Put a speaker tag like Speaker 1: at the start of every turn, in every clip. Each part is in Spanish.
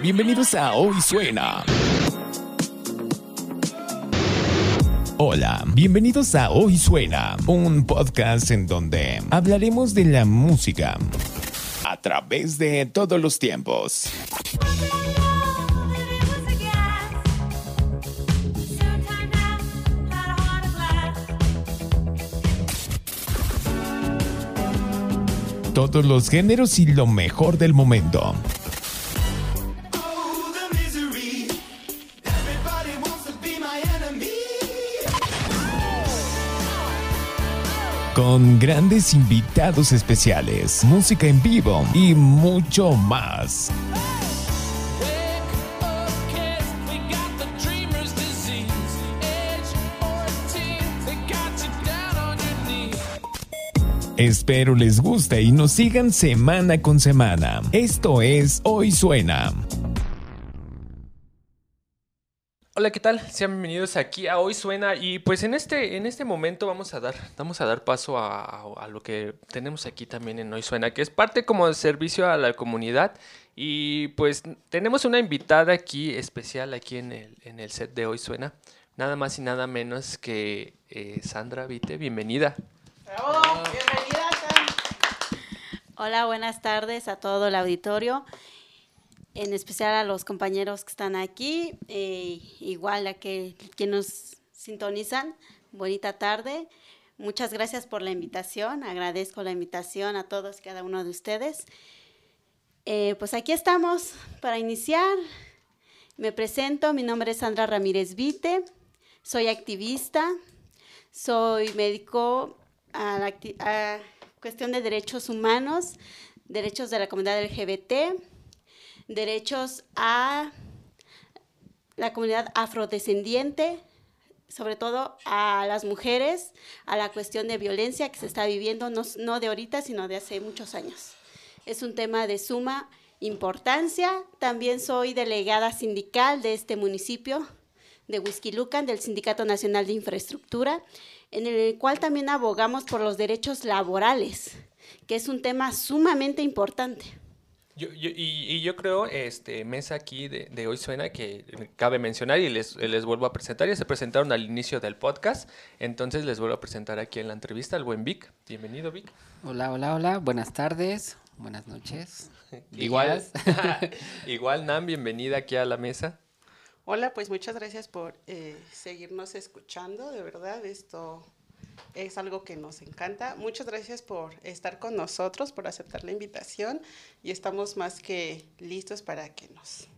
Speaker 1: bienvenidos a Hoy Suena. Hola, bienvenidos a Hoy Suena, un podcast en donde hablaremos de la música a través de todos los tiempos. Todos los géneros y lo mejor del momento. Con grandes invitados especiales, música en vivo y mucho más. Espero les guste y nos sigan semana con semana. Esto es Hoy Suena.
Speaker 2: Hola, ¿qué tal? Sean bienvenidos aquí a Hoy Suena y pues en este, en este momento vamos a dar, vamos a dar paso a, a lo que tenemos aquí también en Hoy Suena, que es parte como de servicio a la comunidad y pues tenemos una invitada aquí especial aquí en el, en el set de Hoy Suena, nada más y nada menos que eh, Sandra Vite, bienvenida.
Speaker 3: Bravo, bienvenida. Sam.
Speaker 4: Hola, buenas tardes a todo el auditorio, en especial a los compañeros que están aquí, eh, igual a que, que nos sintonizan. Bonita tarde. Muchas gracias por la invitación. Agradezco la invitación a todos y cada uno de ustedes. Eh, pues aquí estamos para iniciar. Me presento, mi nombre es Sandra Ramírez Vite, soy activista, soy médico a la a cuestión de derechos humanos, derechos de la comunidad LGBT, derechos a la comunidad afrodescendiente, sobre todo a las mujeres, a la cuestión de violencia que se está viviendo, no, de ahorita, sino de hace muchos años. Es un tema de suma importancia. También soy delegada sindical de este municipio de Huizquilucan, del Sindicato Nacional de Infraestructura, en el cual también abogamos por los derechos laborales, que es un tema sumamente importante.
Speaker 2: Yo, yo- y, y yo creo, este, mesa aquí de, de Hoy Suena, que cabe mencionar y les, les vuelvo a presentar, ya se presentaron al inicio del podcast, entonces les vuelvo a presentar aquí en la entrevista al buen Vic. Bienvenido, Vic.
Speaker 5: Hola, hola, hola. Buenas tardes, buenas noches.
Speaker 2: Igual, igual, Nan, bienvenida aquí a la mesa.
Speaker 3: Hola, pues muchas gracias por eh, seguirnos escuchando, de verdad, esto es algo que nos encanta. Muchas gracias por estar con nosotros, por aceptar la invitación y estamos más que listos para que nos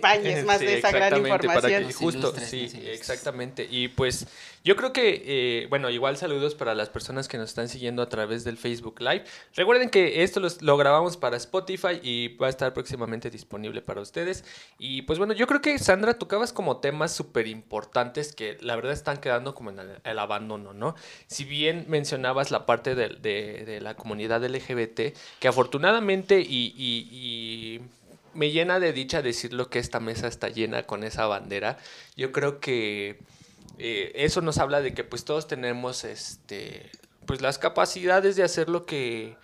Speaker 3: bañes más
Speaker 2: Sí,
Speaker 3: de esa gran información.
Speaker 2: que- justo,
Speaker 5: ilustres,
Speaker 2: sí, exactamente. Y pues yo creo que, eh, bueno, igual saludos para las personas que nos están siguiendo a través del Facebook Live. Recuerden que esto los- lo grabamos para Spotify y va a estar próximamente disponible para ustedes. Y pues bueno, yo creo que Sandra tocabas como temas súper importantes que la verdad están quedando como en el, el abandono, ¿no? Si bien mencionabas la parte de, de- de la comunidad LGBT, que afortunadamente y- y- y me llena de dicha decirlo que esta mesa está llena con esa bandera. Yo creo que eh, eso nos habla de que pues todos tenemos este pues las capacidades de hacer lo que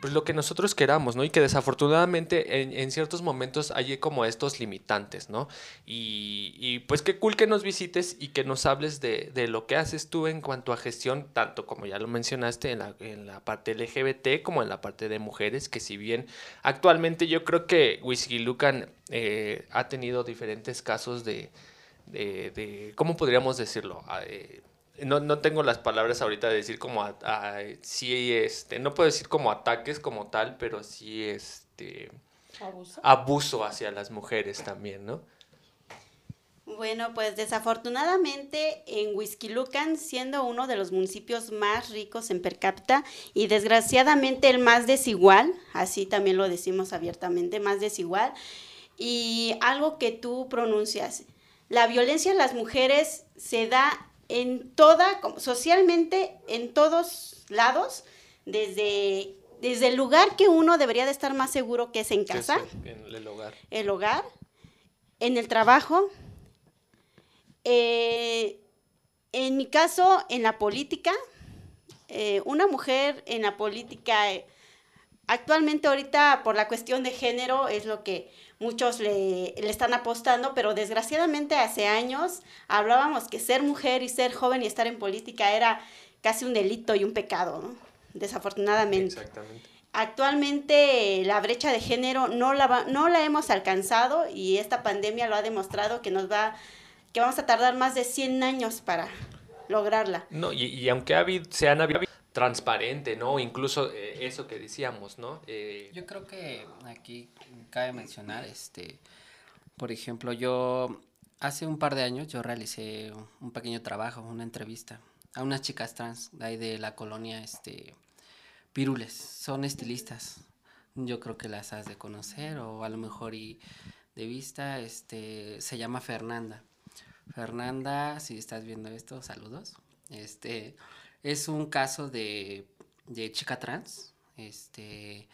Speaker 2: pues lo que nosotros queramos, ¿no? Y que desafortunadamente en, en ciertos momentos hay como estos limitantes, ¿no? Y, y, pues qué cool que nos visites y que nos hables de, de lo que haces tú en cuanto a gestión, tanto como ya lo mencionaste en la, en la parte LGBT como en la parte de mujeres, que si bien actualmente yo creo que Whisky Lucan eh, ha tenido diferentes casos de, de, de- ¿cómo podríamos decirlo? Ah, eh, no, no tengo las palabras ahorita de decir como, a- a- sí, este, no puedo decir como ataques como tal, pero sí, este, abuso hacia las mujeres también, ¿no?
Speaker 4: Bueno, pues desafortunadamente en Huizquilucan, siendo uno de los municipios más ricos en per cápita y desgraciadamente el más desigual, así también lo decimos abiertamente, más desigual, y algo que tú pronuncias, la violencia en las mujeres se da en toda, socialmente, en todos lados, desde, desde el lugar que uno debería de estar más seguro que es en
Speaker 2: es
Speaker 4: casa
Speaker 2: En el hogar.
Speaker 4: el hogar, en el trabajo, eh, en mi caso, en la política. Eh, una mujer en la política, eh, actualmente ahorita por la cuestión de género es lo que muchos le, le, están apostando, pero desgraciadamente hace años hablábamos que ser mujer y ser joven y estar en política era casi un delito y un pecado, ¿no? desafortunadamente.
Speaker 2: Exactamente.
Speaker 4: Actualmente la brecha de género no la, va, no la hemos alcanzado y esta pandemia lo ha demostrado que nos va, que vamos a tardar más de 100 años para lograrla.
Speaker 2: No, y, y aunque ha habido, se han habido transparente, ¿no? Incluso eh, eso que decíamos, ¿no? Eh...
Speaker 5: Yo creo que aquí cabe mencionar, este, por ejemplo, yo hace un par de años yo realicé un pequeño trabajo, una entrevista a unas chicas trans de ahí de la colonia, este, Pirules, son estilistas. Yo creo que las has de conocer o a lo mejor y de vista, este, se llama Fernanda. Fernanda, si estás viendo esto, saludos. Este, es un caso de, de chica trans, este,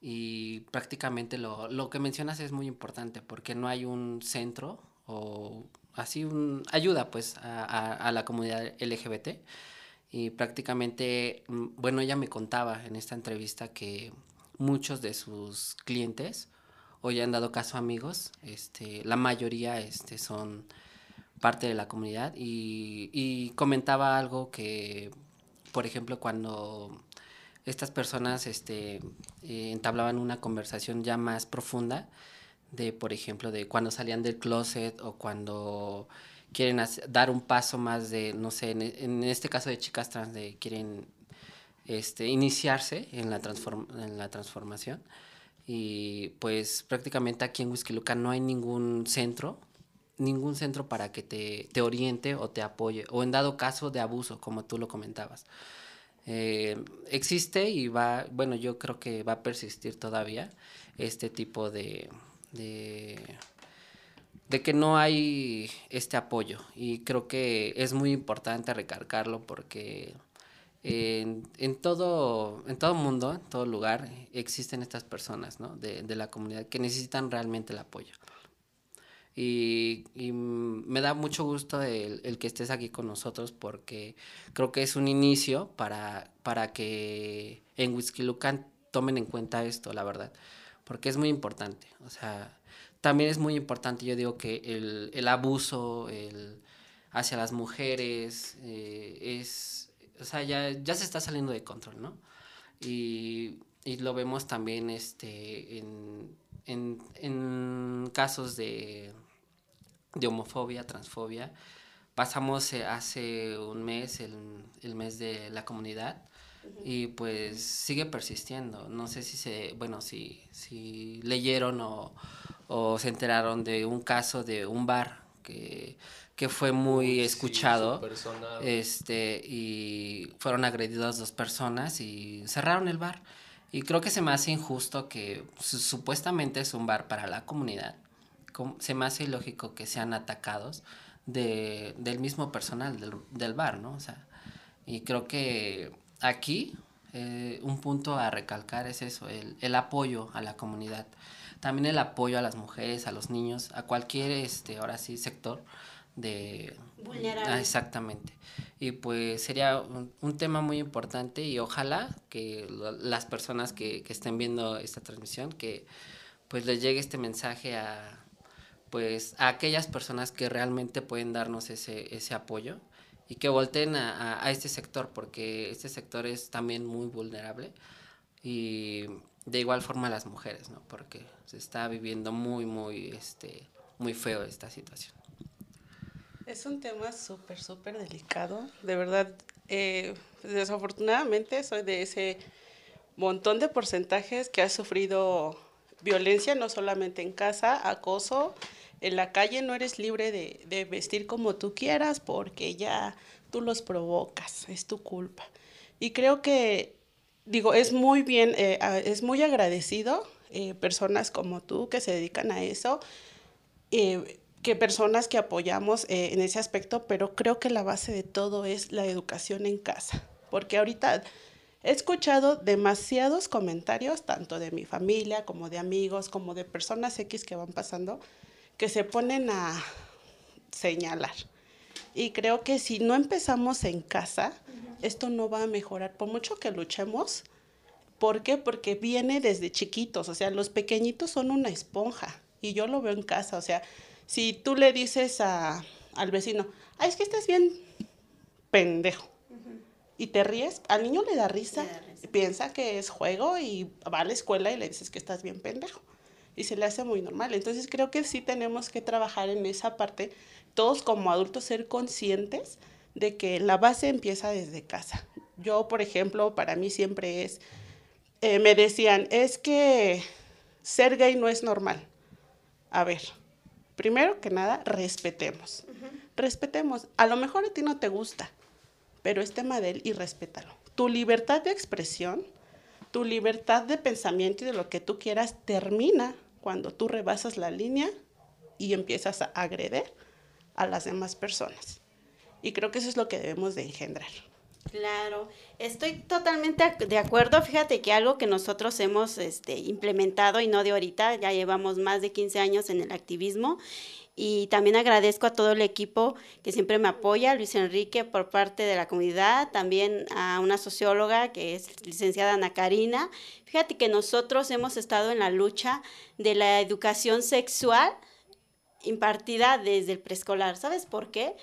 Speaker 5: y prácticamente lo, lo, que mencionas es muy importante porque no hay un centro o así un ayuda pues a, a, la comunidad LGBT y prácticamente, bueno, ella me contaba en esta entrevista que muchos de sus clientes, o ya han dado caso amigos, este, la mayoría este, son parte de la comunidad y, y comentaba algo que, por ejemplo, cuando estas personas este, eh, entablaban una conversación ya más profunda, de, por ejemplo, de cuando salían del closet o cuando quieren dar un paso más de, no sé, en, en, este caso de chicas trans, de quieren este, iniciarse en la, transform, en la transformación. Y pues prácticamente aquí en Whisky Luca no hay ningún centro, ningún centro para que te, te, oriente o te apoye, o en dado caso de abuso, como tú lo comentabas. Eh, existe y va, bueno, yo creo que va a persistir todavía este tipo de, de de que no hay este apoyo y creo que es muy importante recargarlo porque en, en todo en todo mundo en todo lugar existen estas personas ¿no? de, de la comunidad que necesitan realmente el apoyo y, y me da mucho gusto el, el, que estés aquí con nosotros porque creo que es un inicio para, para que en Whisky Lucan tomen en cuenta esto la verdad porque es muy importante o sea también es muy importante, yo digo que el, el abuso el, hacia las mujeres eh, es, o sea, ya, ya se está saliendo de control, ¿no? Y, y lo vemos también este, en, en, en casos de, de homofobia, transfobia. Pasamos eh, hace un mes, el, el mes de la comunidad, y pues sigue persistiendo. No sé si se, bueno, si, si leyeron o, o se enteraron de un caso de un bar que, que fue muy escuchado
Speaker 2: sí,
Speaker 5: este y fueron agredidas dos personas y cerraron el bar y creo que se me hace injusto que supuestamente es un bar para la comunidad se me hace ilógico que sean atacados de, del mismo personal del, del bar no o sea y creo que aquí eh, un punto a recalcar es eso el, el apoyo a la comunidad también el apoyo a las mujeres, a los niños, a cualquier, este, ahora sí, sector de...
Speaker 4: Vulnerable.
Speaker 5: Ah, exactamente. Y pues sería un, un, tema muy importante y ojalá que lo, las personas que, que, estén viendo esta transmisión, que pues les llegue este mensaje a pues a aquellas personas que realmente pueden darnos ese, ese apoyo y que volteen a, a, este sector porque este sector es también muy vulnerable y de igual forma las mujeres, ¿no? Porque se está viviendo muy, muy, este, muy feo esta situación.
Speaker 3: Es un tema súper, súper delicado. De verdad, eh, desafortunadamente soy de ese montón de porcentajes que ha sufrido violencia, no solamente en casa, acoso. En la calle no eres libre de, de vestir como tú quieras porque ya tú los provocas, es tu culpa. Y creo que digo, es muy bien, eh, es muy agradecido eh, personas como tú que se dedican a eso, eh, que personas que apoyamos en ese aspecto, pero creo que la base de todo es la educación en casa, porque ahorita he escuchado demasiados comentarios, tanto de mi familia como de amigos, como de personas X que van pasando, que se ponen a señalar. Y creo que si no empezamos en casa, esto no va a mejorar. Por mucho que luchemos, ¿Por qué? Porque viene desde chiquitos, o sea, los pequeñitos son una esponja y yo lo veo en casa, o sea, si tú le dices a, al vecino, ay, es que estás bien pendejo, y te ríes, al niño le da, risa, piensa que es juego y va a la escuela y le dices que estás bien pendejo. Y se le hace muy normal. Entonces creo que sí tenemos que trabajar en esa parte, todos como adultos ser conscientes de que la base empieza desde casa. Yo, por ejemplo, para mí siempre es, eh, me decían, es que ser gay no es normal. A ver, primero que nada, respetemos. Respetemos. A lo mejor a ti no te gusta, pero es tema de él y respétalo. Tu libertad de expresión, tu libertad de pensamiento y de lo que tú quieras termina cuando tú rebasas la línea y empiezas a agredir a las demás personas. Y creo que eso es lo que debemos de engendrar.
Speaker 4: Claro, estoy totalmente de acuerdo. Fíjate que algo que nosotros hemos este, implementado y no de ahorita, ya llevamos más de 15 años en el activismo y también agradezco a todo el equipo que siempre me apoya, Luis Enrique por parte de la comunidad, también a una socióloga que es licenciada Ana Karina. Fíjate que nosotros hemos estado en la lucha de la educación sexual impartida desde el preescolar. ¿Sabes por qué?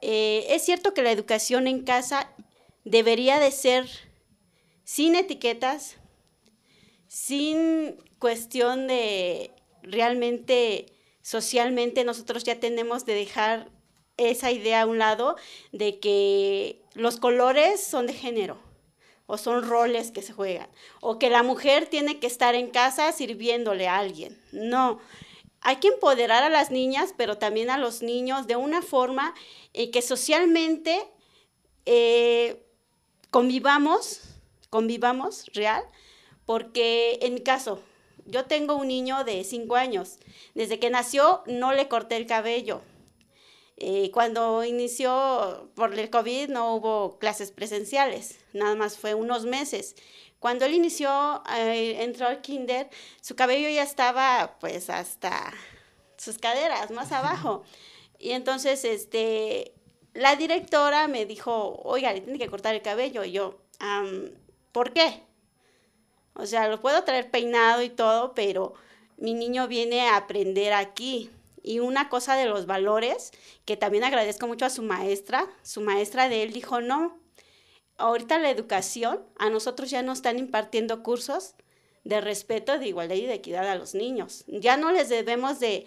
Speaker 4: Eh, es cierto que la educación en casa debería de ser sin etiquetas, sin cuestión de realmente socialmente nosotros ya tenemos de dejar esa idea a un lado de que los colores son de género o son roles que se juegan o que la mujer tiene que estar en casa sirviéndole a alguien. No, hay que empoderar a las niñas, pero también a los niños de una forma en que socialmente eh, convivamos, convivamos real, porque en mi caso, yo tengo un niño de 5 años. Desde que nació no le corté el cabello. Eh, cuando inició por el COVID no hubo clases presenciales, nada más fue unos meses. Cuando él inició, eh, entró al kinder, su cabello ya estaba pues hasta sus caderas, más abajo. Y entonces, este, la directora me dijo, oiga, le tiene que cortar el cabello. Y yo, ¿por qué? O sea, lo puedo traer peinado y todo, pero mi niño viene a aprender aquí. Y una cosa de los valores, que también agradezco mucho a su maestra, su maestra de él dijo, no, ahorita la educación, a nosotros ya nos están impartiendo cursos de respeto, de igualdad y de equidad a los niños. Ya no les debemos de,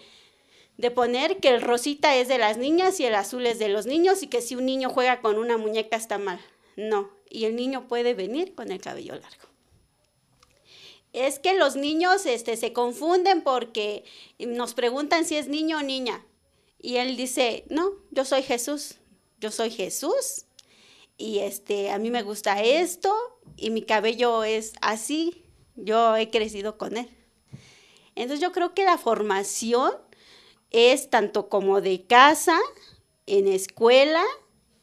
Speaker 4: de poner que el rosita es de las niñas y el azul es de los niños y que si un niño juega con una muñeca está mal. No, y el niño puede venir con el cabello largo es que los niños este, se confunden porque nos preguntan si es niño o niña. Y él dice, no, yo soy Jesús, yo soy Jesús. Y este, a mí me gusta esto y mi cabello es así, yo he crecido con él. Entonces yo creo que la formación es tanto como de casa, en escuela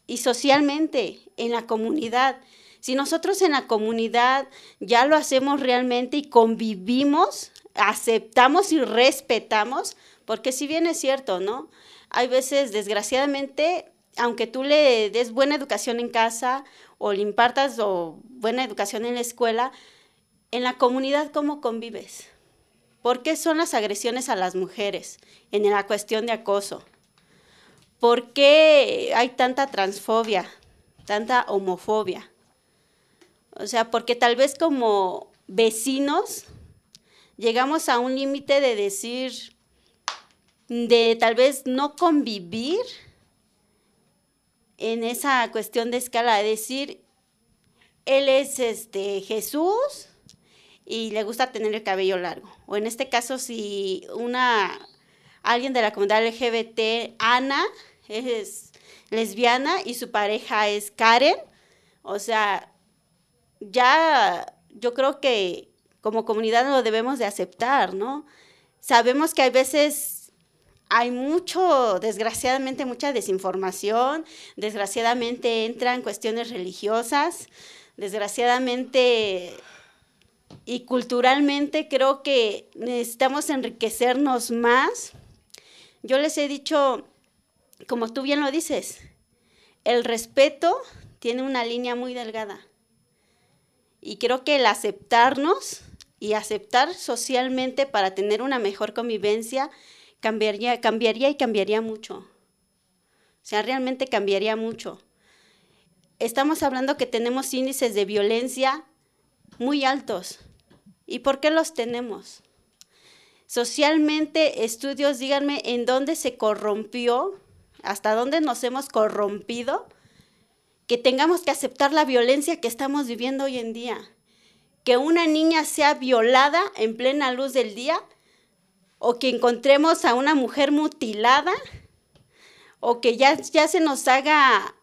Speaker 4: y socialmente, en la comunidad. Si nosotros en la comunidad ya lo hacemos realmente y convivimos, aceptamos y respetamos, porque si bien es cierto, ¿no? Hay veces, desgraciadamente, aunque tú le des buena educación en casa o le impartas o buena educación en la escuela, en la comunidad, ¿cómo convives? ¿Por qué son las agresiones a las mujeres en la cuestión de acoso? ¿Por qué hay tanta transfobia, tanta homofobia? O sea, porque tal vez como vecinos llegamos a un límite de decir, de tal vez no convivir en esa cuestión de escala, de decir, él es este Jesús y le gusta tener el cabello largo. O en este caso, si una alguien de la comunidad LGBT, Ana, es lesbiana y su pareja es Karen, o sea, ya yo creo que como comunidad lo debemos de aceptar, ¿no? Sabemos que hay veces hay mucho, desgraciadamente, mucha desinformación, desgraciadamente entran cuestiones religiosas, desgraciadamente y culturalmente creo que necesitamos enriquecernos más. Yo les he dicho, como tú bien lo dices, el respeto tiene una línea muy delgada Y creo que el aceptarnos y aceptar socialmente para tener una mejor convivencia cambiaría, cambiaría y cambiaría mucho. O sea, realmente cambiaría mucho. Estamos hablando que tenemos índices de violencia muy altos. ¿Y por qué los tenemos? Socialmente, estudios, díganme en dónde se corrompió, hasta dónde nos hemos corrompido, que tengamos que aceptar la violencia que estamos viviendo hoy en día. Que una niña sea violada en plena luz del día, o que encontremos a una mujer mutilada, o que ya, ya se nos haga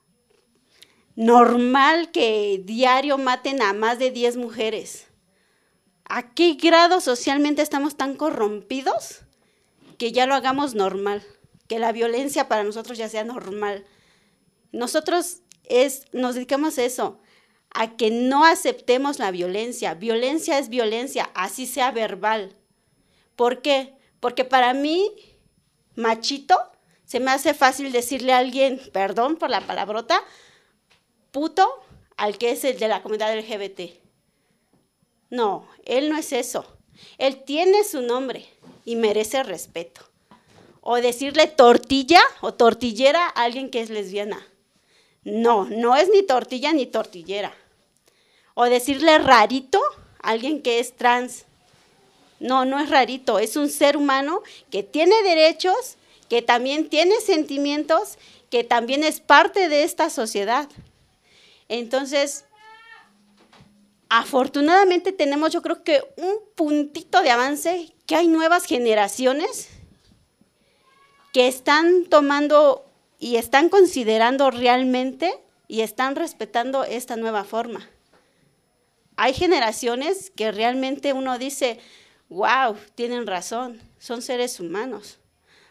Speaker 4: normal que diario maten a más de 10 mujeres. ¿A qué grado socialmente estamos tan corrompidos que ya lo hagamos normal? Que la violencia para nosotros ya sea normal. Nosotros es, nos dedicamos a eso, a que no aceptemos la violencia. Violencia es violencia, así sea verbal. ¿Por qué? Porque para mí, machito, se me hace fácil decirle a alguien, perdón por la palabrota, puto al que es el de la comunidad LGBT. No, él no es eso. Él tiene su nombre y merece respeto. O decirle tortilla o tortillera a alguien que es lesbiana. No, no es ni tortilla ni tortillera. O decirle rarito a alguien que es trans. No, no es rarito, es un ser humano que tiene derechos, que también tiene sentimientos, que también es parte de esta sociedad. Entonces, afortunadamente tenemos yo creo que un puntito de avance, que hay nuevas generaciones que están tomando y están considerando realmente y están respetando esta nueva forma. Hay generaciones que realmente uno dice, wow, tienen razón, son seres humanos.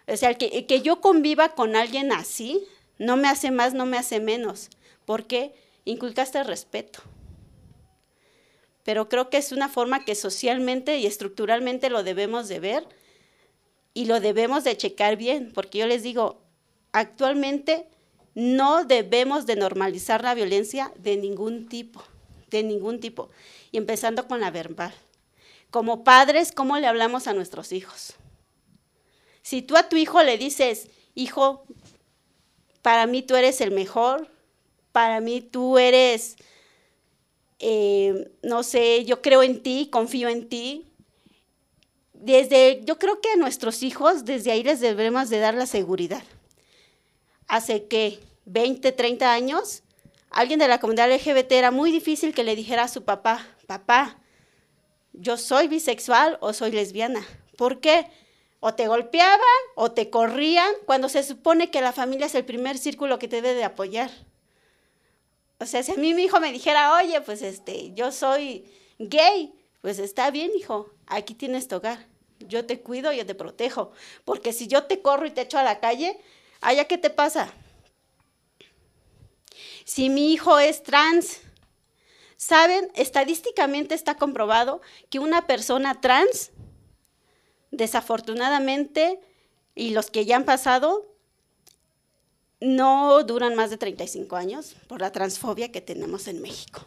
Speaker 4: O sea, que, que yo conviva con alguien así no me hace más, no me hace menos. ¿Por qué? Inculcaste respeto pero creo que es una forma que socialmente y estructuralmente lo debemos de ver y lo debemos de checar bien, porque yo les digo, actualmente no debemos de normalizar la violencia de ningún tipo, de ningún tipo, y empezando con la verbal. Como padres, ¿cómo le hablamos a nuestros hijos? Si tú a tu hijo le dices, hijo, para mí tú eres el mejor, para mí tú eres eh, no sé, yo creo en ti, confío en ti. Desde, yo creo que a nuestros hijos, desde ahí les debemos de dar la seguridad. Hace que 20, 30 años, alguien de la comunidad LGBT era muy difícil que le dijera a su papá, papá, yo soy bisexual o soy lesbiana. ¿Por qué? O te golpeaban o te corrían cuando se supone que la familia es el primer círculo que te debe de apoyar. O sea, si a mí mi hijo me dijera, oye, pues este, yo soy gay, pues está bien, hijo, aquí tienes tu hogar. Yo te cuido, yo te protejo. Porque si yo te corro y te echo a la calle, ¿allá qué te pasa? Si mi hijo es trans, ¿saben? Estadísticamente está comprobado que una persona trans, desafortunadamente, y los que ya han pasado, no duran más de 35 años por la transfobia que tenemos en México.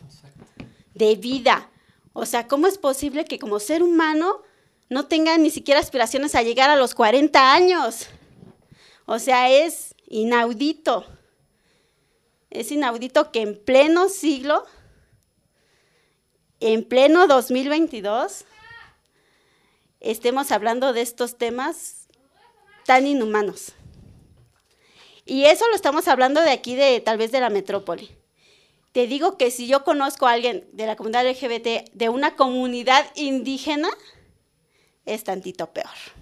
Speaker 4: De vida. O sea, ¿cómo es posible que como ser humano no tenga ni siquiera aspiraciones a llegar a los 40 años? O sea, es inaudito. Es inaudito que en pleno siglo, en pleno 2022, estemos hablando de estos temas tan inhumanos. Y eso lo estamos hablando de aquí, de tal vez de la metrópoli. Te digo que si yo conozco a alguien de la comunidad LGBT de una comunidad indígena, es tantito peor.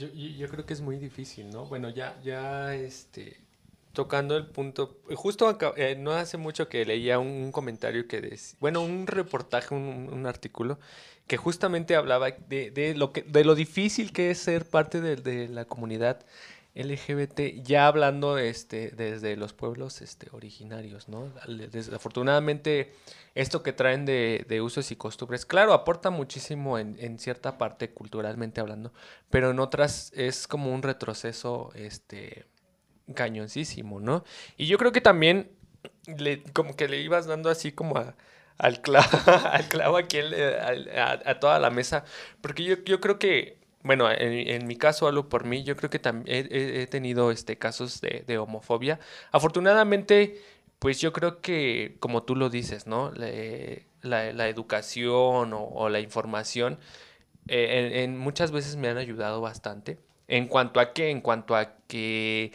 Speaker 2: Yo, yo, creo que es muy difícil, ¿no? Bueno, ya, ya, este, tocando el punto, justo eh, no hace mucho que leía un, comentario que decía, bueno, un reportaje, un, artículo que justamente hablaba de, de, lo que, de lo difícil que es ser parte de la comunidad LGBT, ya hablando este, desde los pueblos este, originarios, ¿no? Desafortunadamente, esto que traen de, usos y costumbres, claro, aporta muchísimo en, cierta parte culturalmente hablando, pero en otras es como un retroceso este, cañoncísimo, ¿no? Y yo creo que también, como que le ibas dando así como a, al, clavo, al clavo aquí a, toda la mesa, porque yo, yo creo que, bueno, en, mi caso, hablo por mí, yo creo que también he, tenido este, casos de, homofobia. Afortunadamente, pues yo creo que, como tú lo dices, ¿no? La, educación o, la información eh, en, muchas veces me han ayudado bastante. ¿En cuanto a qué? En cuanto a que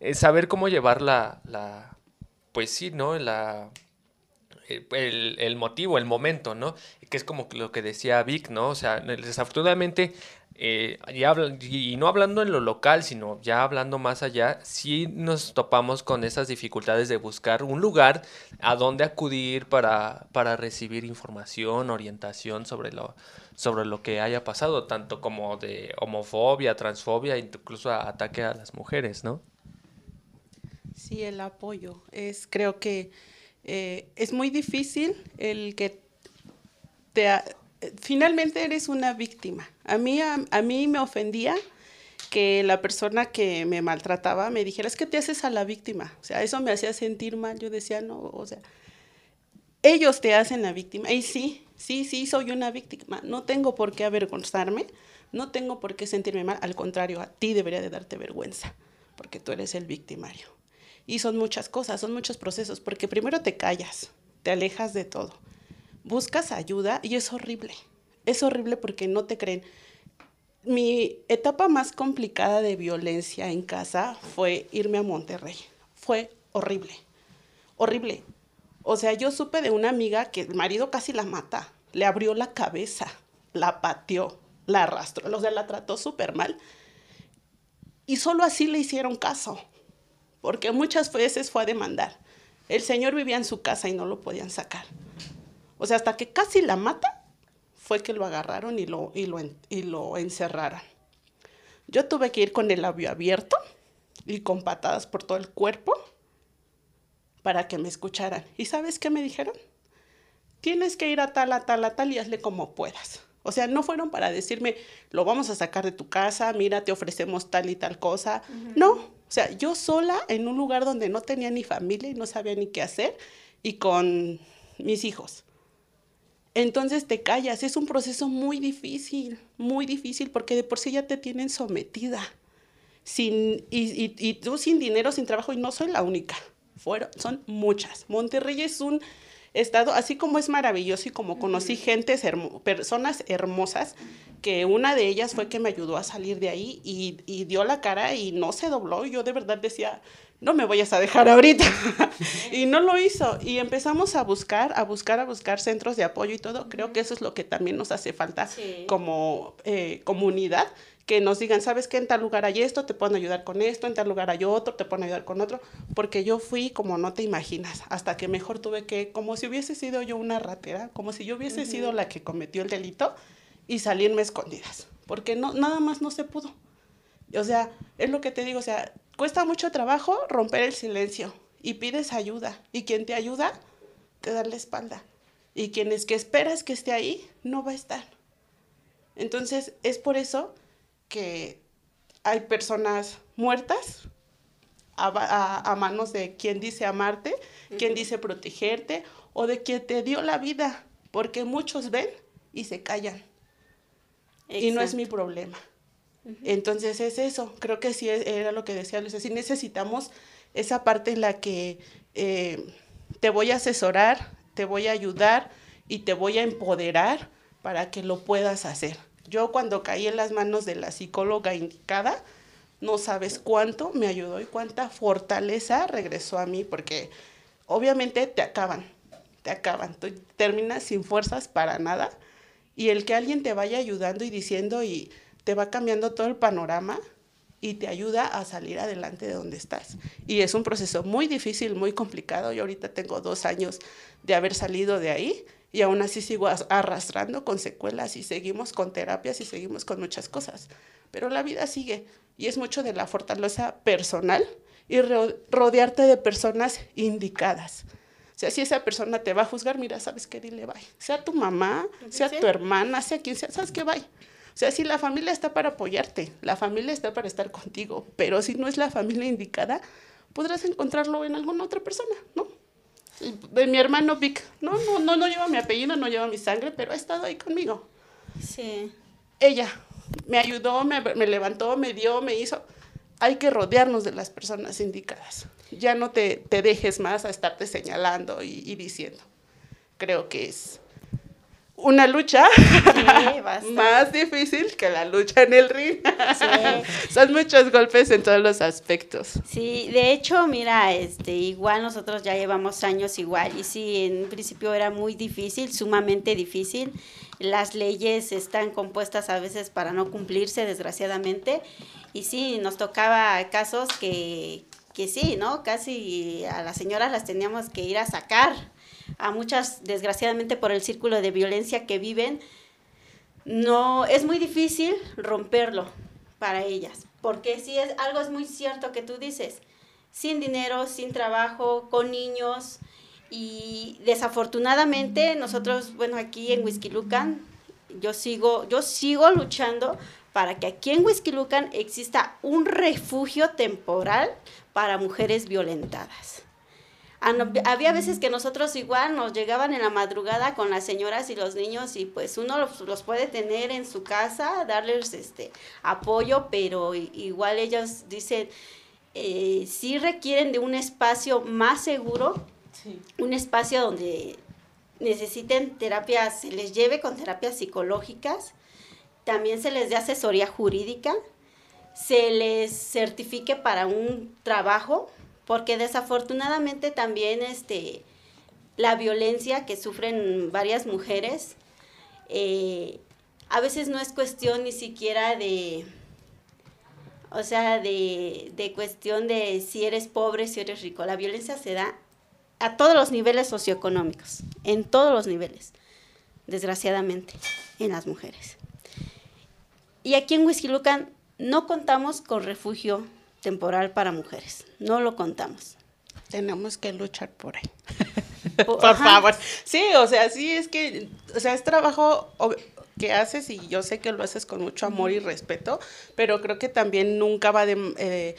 Speaker 2: eh, saber cómo llevar la, la, pues sí, ¿no? La, el, el, motivo, el momento, ¿no? Que es como lo que decía Vic, ¿no? O sea, desafortunadamente, eh, ya y no hablando en lo local, sino ya hablando más allá, sí nos topamos con esas dificultades de buscar un lugar a donde acudir para, para recibir información, orientación sobre lo, sobre lo que haya pasado, tanto como de homofobia, transfobia, incluso ataque a las mujeres, ¿no?
Speaker 3: Sí, el apoyo. Es, creo que eh, es muy difícil el que te, finalmente eres una víctima. A mí, a, mí me ofendía que la persona que me maltrataba me dijera, es que te haces a la víctima. O sea, eso me hacía sentir mal. Yo decía, no, o sea, ellos te hacen la víctima. Y sí, sí, sí, soy una víctima. No tengo por qué avergonzarme, no tengo por qué sentirme mal. Al contrario, a ti debería de darte vergüenza, porque tú eres el victimario. Y son muchas cosas, son muchos procesos, porque primero te callas, te alejas de todo, buscas ayuda y es horrible. Es horrible porque no te creen. Mi etapa más complicada de violencia en casa fue irme a Monterrey. Fue horrible, horrible. O sea, yo supe de una amiga que el marido casi la mata, le abrió la cabeza, la pateó, la arrastró, o sea, la trató súper mal. Y solo así le hicieron caso porque muchas veces fue a demandar. El señor vivía en su casa y no lo podían sacar. O sea, hasta que casi la mata, fue que lo agarraron y lo, y lo, y lo encerraron. Yo tuve que ir con el labio abierto y con patadas por todo el cuerpo para que me escucharan. ¿Y sabes qué me dijeron? Tienes que ir a tal, a tal, a tal y hazle como puedas. O sea, no fueron para decirme, lo vamos a sacar de tu casa, mira, te ofrecemos tal y tal cosa. No, o sea, yo sola en un lugar donde no tenía ni familia y no sabía ni qué hacer y con mis hijos. Entonces te callas, es un proceso muy difícil, muy difícil porque de por sí ya te tienen sometida. Sin, y, y tú sin dinero, sin trabajo, y no soy la única. Fueron, son muchas. Monterrey es un estado, así como es maravilloso y como conocí gentes, personas hermosas, que una de ellas fue que me ayudó a salir de ahí y, y dio la cara y no se dobló. Yo de verdad decía, no me vayas a dejar ahorita. y no lo hizo. Y empezamos a buscar, a buscar, a buscar centros de apoyo y todo. Creo que eso es lo que también nos hace falta como eh, comunidad, que nos digan, ¿sabes qué? En tal lugar hay esto, te pueden ayudar con esto, en tal lugar hay otro, te pueden ayudar con otro, porque yo fui como no te imaginas, hasta que mejor tuve que, como si hubiese sido yo una ratera, como si yo hubiese sido la que cometió el delito y salirme escondidas, porque no, nada más no se pudo. O sea, es lo que te digo, o sea, cuesta mucho trabajo romper el silencio y pides ayuda, y quien te ayuda te da la espalda, y quien es que esperas que esté ahí no va a estar. Entonces, es por eso que hay personas muertas a, manos de quien dice amarte, quien dice protegerte o de quien te dio la vida, porque muchos ven y se callan. Y no es mi problema. Entonces es eso, creo que sí era lo que decía Luis, sí necesitamos esa parte en la que eh, te voy a asesorar, te voy a ayudar y te voy a empoderar para que lo puedas hacer. Yo cuando caí en las manos de la psicóloga indicada, no sabes cuánto me ayudó y cuánta fortaleza regresó a mí, porque obviamente te acaban, te acaban, tú terminas sin fuerzas para nada y el que alguien te vaya ayudando y diciendo y te va cambiando todo el panorama y te ayuda a salir adelante de donde estás. Y es un proceso muy difícil, muy complicado. Yo ahorita tengo dos años de haber salido de ahí y aún así sigo arrastrando con secuelas y seguimos con terapias y seguimos con muchas cosas. Pero la vida sigue y es mucho de la fortaleza personal y rodearte de personas indicadas. O sea, si esa persona te va a juzgar, mira, sabes qué, dile bye. Sea tu mamá, sea tu hermana, sea quien sea, sabes qué, bye. O sea, si la familia está para apoyarte, la familia está para estar contigo, pero si no es la familia indicada, podrás encontrarlo en alguna otra persona, ¿no? De mi hermano Vic. No, no, no, no lleva mi apellido, no lleva mi sangre, pero ha estado ahí conmigo.
Speaker 4: Sí.
Speaker 3: Ella me ayudó, me, me levantó, me dio, me hizo. Hay que rodearnos de las personas indicadas. Ya no te, te dejes más a estarte señalando y, y diciendo. Creo que es una lucha más difícil que la lucha en el ring. Son muchos golpes en todos los aspectos.
Speaker 4: Sí, de hecho, mira, este, igual nosotros ya llevamos años igual y sí, en un principio era muy difícil, sumamente difícil. Las leyes están compuestas a veces para no cumplirse, desgraciadamente, y sí, nos tocaba casos que, que sí, ¿no? Casi a las señoras las teníamos que ir a sacar, a muchas, desgraciadamente, por el círculo de violencia que viven, no, es muy difícil romperlo para ellas, porque sí es algo es muy cierto que tú dices, sin dinero, sin trabajo, con niños y desafortunadamente nosotros, bueno, aquí en Whisky Lucan, yo sigo, yo sigo luchando para que aquí en Whisky Lucan exista un refugio temporal para mujeres violentadas. Ah, Había veces que nosotros igual nos llegaban en la madrugada con las señoras y los niños y pues uno los, los puede tener en su casa, darles este apoyo, pero igual ellos dicen, eh, sí requieren de un espacio más seguro, un espacio donde necesiten terapias, se les lleve con terapias psicológicas, también se les dé asesoría jurídica, se les certifique para un trabajo, porque desafortunadamente también este, la violencia que sufren varias mujeres, eh, a veces no es cuestión ni siquiera de, o sea, de, de cuestión de si eres pobre, si eres rico. La violencia se da a todos los niveles socioeconómicos, en todos los niveles, desgraciadamente, en las mujeres. Y aquí en Whisky Lucan no contamos con refugio temporal para mujeres, no lo contamos.
Speaker 3: Tenemos que luchar por él.
Speaker 4: Po-
Speaker 3: Por favor. Sí, o sea, sí es que, o sea, es trabajo que haces y yo sé que lo haces con mucho amor y respeto, pero creo que también nunca va de, eh,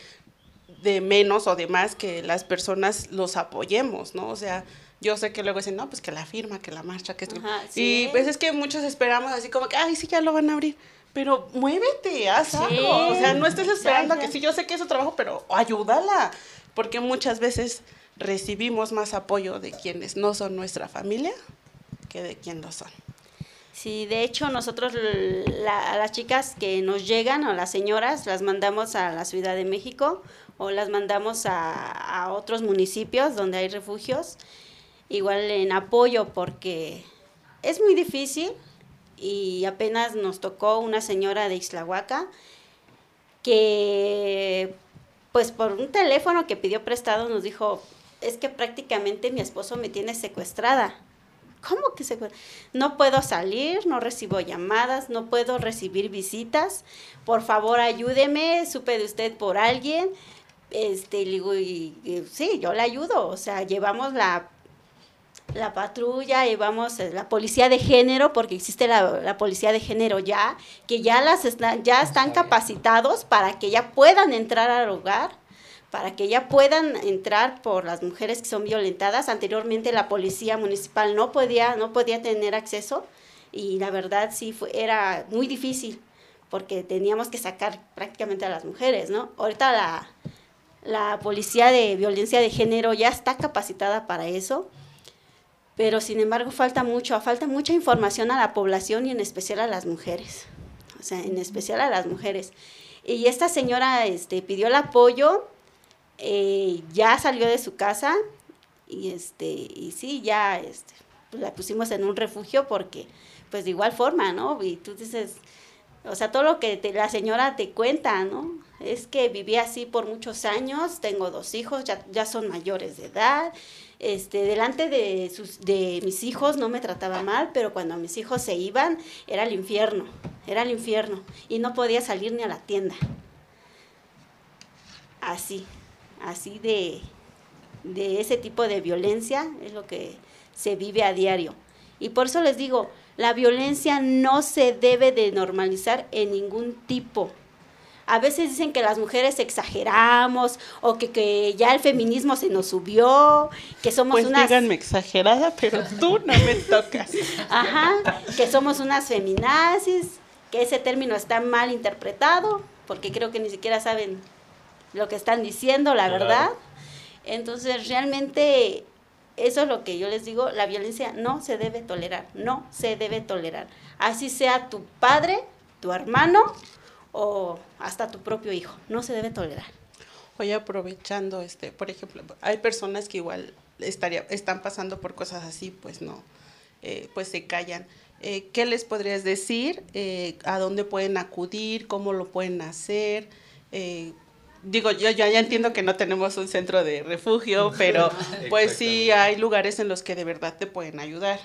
Speaker 3: de menos o de más que las personas los apoyemos, ¿no? O sea, yo sé que luego dicen, no, pues que la firma, que la marcha, que esto.
Speaker 4: Ajá, sí.
Speaker 3: Y pues es que muchos esperamos así como que, ay, sí, ya lo van a abrir. Pero muévete, haz
Speaker 4: Sí.
Speaker 3: algo. O sea, no estés esperando a que sí, yo sé que es su trabajo, pero ayúdala. Porque muchas veces recibimos más apoyo de quienes no son nuestra familia que de quien lo son.
Speaker 4: Sí, de hecho nosotros la- a las chicas que nos llegan o las señoras las mandamos a la Ciudad de México o las mandamos a, a otros municipios donde hay refugios, igual en apoyo porque es muy difícil y apenas nos tocó una señora de Ixlahuaca que pues por un teléfono que pidió prestado nos dijo, es que prácticamente mi esposo me tiene secuestrada. ¿Cómo que secuestrada? No puedo salir, no recibo llamadas, no puedo recibir visitas. Por favor, ayúdeme, supe de usted por alguien. Este, le digo, y, sí, yo le ayudo. O sea, llevamos la la patrulla, llevamos eh, la policía de género, porque existe la, la policía de género ya, que ya las están, ya están capacitados para que ya puedan entrar al hogar, para que ya puedan entrar por las mujeres que son violentadas. Anteriormente la policía municipal no podía, no podía tener acceso y la verdad sí fue, era muy difícil porque teníamos que sacar prácticamente a las mujeres, ¿no? Ahorita la, la policía de violencia de género ya está capacitada para eso pero sin embargo falta mucho, falta mucha información a la población y en especial a las mujeres, o sea, en especial a las mujeres. Y esta señora este, pidió el apoyo, eh, ya salió de su casa y, este, y sí, ya este, pues, la pusimos en un refugio porque, pues de igual forma, ¿no? Y tú dices, o sea, todo lo que te- la señora te cuenta, ¿no? Es que viví así por muchos años, tengo dos hijos, ya, ya son mayores de edad, este, delante de, sus, de mis hijos no me trataba mal, pero cuando mis hijos se iban era el infierno, era el infierno, y no podía salir ni a la tienda. Así, así de, de ese tipo de violencia es lo que se vive a diario. Y por eso les digo, la violencia no se debe de normalizar en ningún tipo. A veces dicen que las mujeres exageramos o que, que ya el feminismo se nos subió, que somos
Speaker 3: Pues
Speaker 4: unas...
Speaker 3: díganme exagerada, pero tú no me tocas.
Speaker 4: Ajá, que somos unas feminazis, que ese término está mal interpretado, porque creo que ni siquiera saben lo que están diciendo, la
Speaker 2: Claro.
Speaker 4: verdad. Entonces, realmente, eso es lo que yo les digo, la violencia no se debe tolerar, no se debe tolerar. Así sea tu padre, tu hermano o hasta tu propio hijo, no se debe tolerar.
Speaker 3: Oye, aprovechando, este, por ejemplo, hay personas que igual estaría, están pasando por cosas así, pues no, eh, pues se callan. Eh, ¿Qué les podrías decir? Eh, ¿A dónde pueden acudir? ¿Cómo lo pueden hacer? Eh, digo, yo ya, ya entiendo que no tenemos un centro de refugio, pero pues sí hay lugares en los que de verdad te pueden ayudar.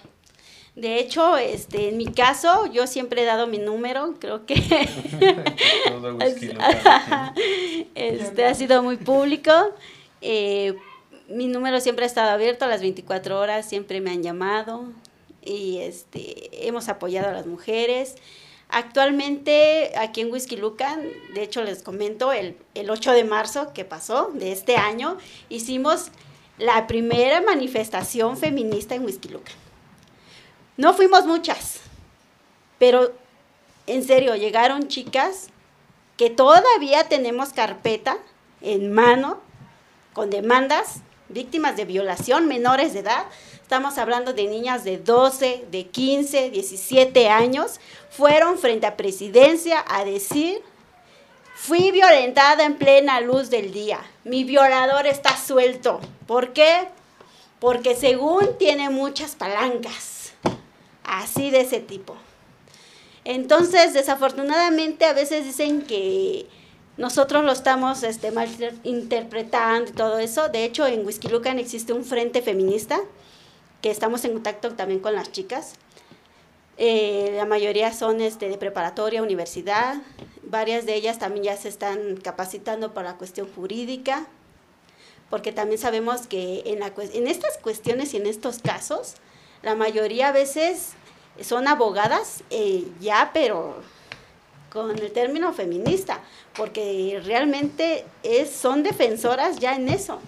Speaker 4: De hecho, este, en mi caso, yo siempre he dado mi número, creo que este, ha sido muy público. Eh, mi número siempre ha estado abierto a las 24 horas, siempre me han llamado y este, hemos apoyado a las mujeres. Actualmente aquí en Whisky Lucan, de hecho les comento, el, el 8 de marzo que pasó de este año, hicimos la primera manifestación feminista en Whisky Lucan. No fuimos muchas, pero en serio, llegaron chicas que todavía tenemos carpeta en mano con demandas, víctimas de violación, menores de edad. Estamos hablando de niñas de 12, de 15, 17 años. Fueron frente a presidencia a decir, fui violentada en plena luz del día. Mi violador está suelto. ¿Por qué? Porque según tiene muchas palancas. Así de ese tipo. Entonces, desafortunadamente, a veces dicen que nosotros lo estamos este, mal inter- interpretando y todo eso. De hecho, en Whisky Lucan existe un frente feminista que estamos en contacto también con las chicas. Eh, la mayoría son este, de preparatoria, universidad. Varias de ellas también ya se están capacitando para la cuestión jurídica, porque también sabemos que en estas cuestiones y en estos casos, la mayoría a veces son abogadas eh, ya, pero con el término feminista, porque realmente es, son defensoras ya en eso.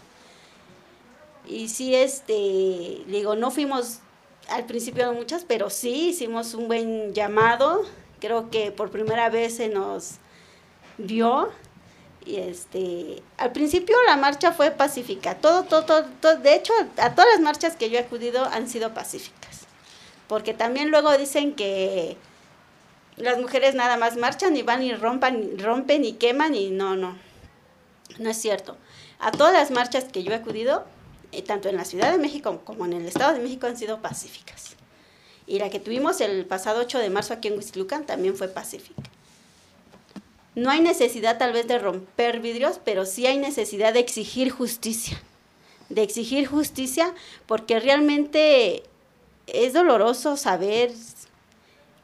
Speaker 4: Y sí, este, digo, no fuimos al principio muchas, pero sí hicimos un buen llamado. Creo que por primera vez se nos vio. Y este, al principio la marcha fue pacífica. Todo, todo, todo, todo- de hecho, a todas las marchas que yo he acudido han sido pacíficas. Porque también luego dicen que las mujeres nada más marchan y van y rompan, rompen y queman y no, no. No es cierto. A todas las marchas que yo he acudido, eh, tanto en la Ciudad de México como en el Estado de México, han sido pacíficas. Y la que tuvimos el pasado 8 de marzo aquí en Huixtlucan también fue pacífica. No hay necesidad tal vez de romper vidrios, pero sí hay necesidad de exigir justicia. De exigir justicia porque realmente es doloroso saber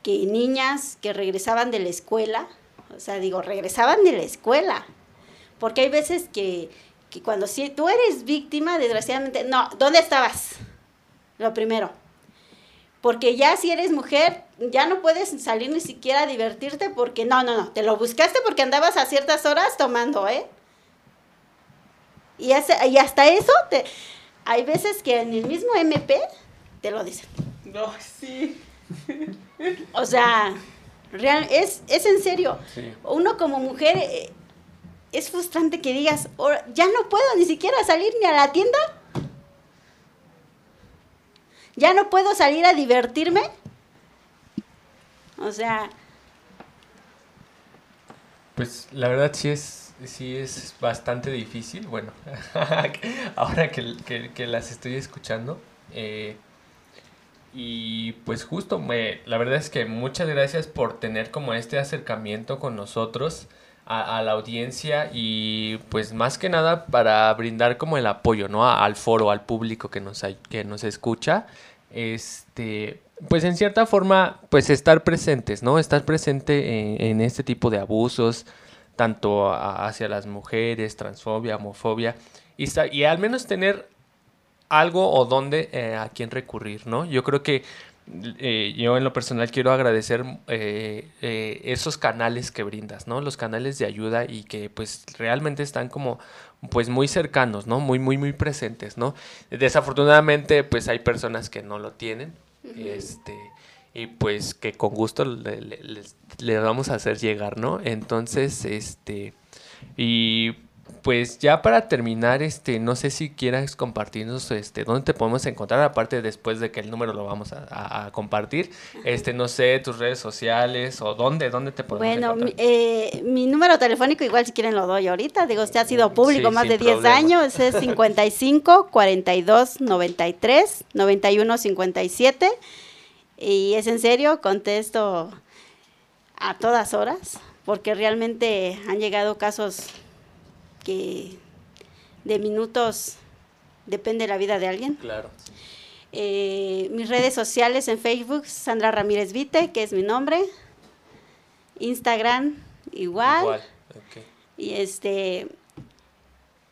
Speaker 4: que niñas que regresaban de la escuela, o sea, digo, regresaban de la escuela, porque hay veces que, que cuando si tú eres víctima, desgraciadamente, no, ¿dónde estabas? Lo primero. Porque ya si eres mujer, ya no puedes salir ni siquiera a divertirte porque no, no, no, te lo buscaste porque andabas a ciertas horas tomando, ¿eh? Y, hace- y hasta eso, te, hay veces que en el mismo MP te lo dicen.
Speaker 3: No, sí.
Speaker 4: O sea, real, es, es en serio.
Speaker 2: Sí.
Speaker 4: Uno como mujer eh, es frustrante que digas, "Ahora, ya no puedo ni siquiera salir ni a la tienda. Ya no puedo salir a divertirme. O sea,
Speaker 2: Pues la verdad sí es, sí es bastante difícil. Bueno, ahora que, que- las estoy escuchando. eh, y pues justo, me, la verdad es que muchas gracias por tener como este acercamiento con nosotros a, la audiencia y pues más que nada para brindar como el apoyo, ¿no? Al foro, al público que nos, que nos escucha. Este, pues en cierta forma, pues estar presentes, ¿no? Estar presente en, este tipo de abusos, tanto hacia las mujeres, transfobia, homofobia, y, al menos tener algo o dónde eh, a quién recurrir, ¿no? Yo creo que eh, yo en lo personal quiero agradecer eh, esos canales que brindas, ¿no? Los canales de ayuda y que pues realmente están como pues muy cercanos, ¿no? Muy, muy, muy presentes, ¿no? Desafortunadamente pues hay personas que no lo tienen, este, y pues que con gusto le, le- le vamos a hacer llegar, ¿no? Entonces, este, y pues ya para terminar, este, no sé si quieras compartirnos, este, dónde te podemos encontrar, aparte después de que el número lo vamos a, a- a compartir, este, no sé, tus redes sociales o dónde, dónde te podemos
Speaker 4: Bueno, mi,
Speaker 2: encontrar.
Speaker 4: eh, mi número telefónico, igual si quieren lo doy ahorita, digo, usted ha sido público
Speaker 2: Sí,
Speaker 4: más de 10
Speaker 2: problema.
Speaker 4: años, es 55 42 93 91 57 y es en serio, contesto a todas horas, porque realmente han llegado casos que de minutos depende la vida de alguien.
Speaker 2: Claro.
Speaker 4: Eh, mis redes sociales en Facebook, Sandra Ramírez Vite, que es mi nombre. Instagram, igual.
Speaker 2: Igual.
Speaker 4: Y este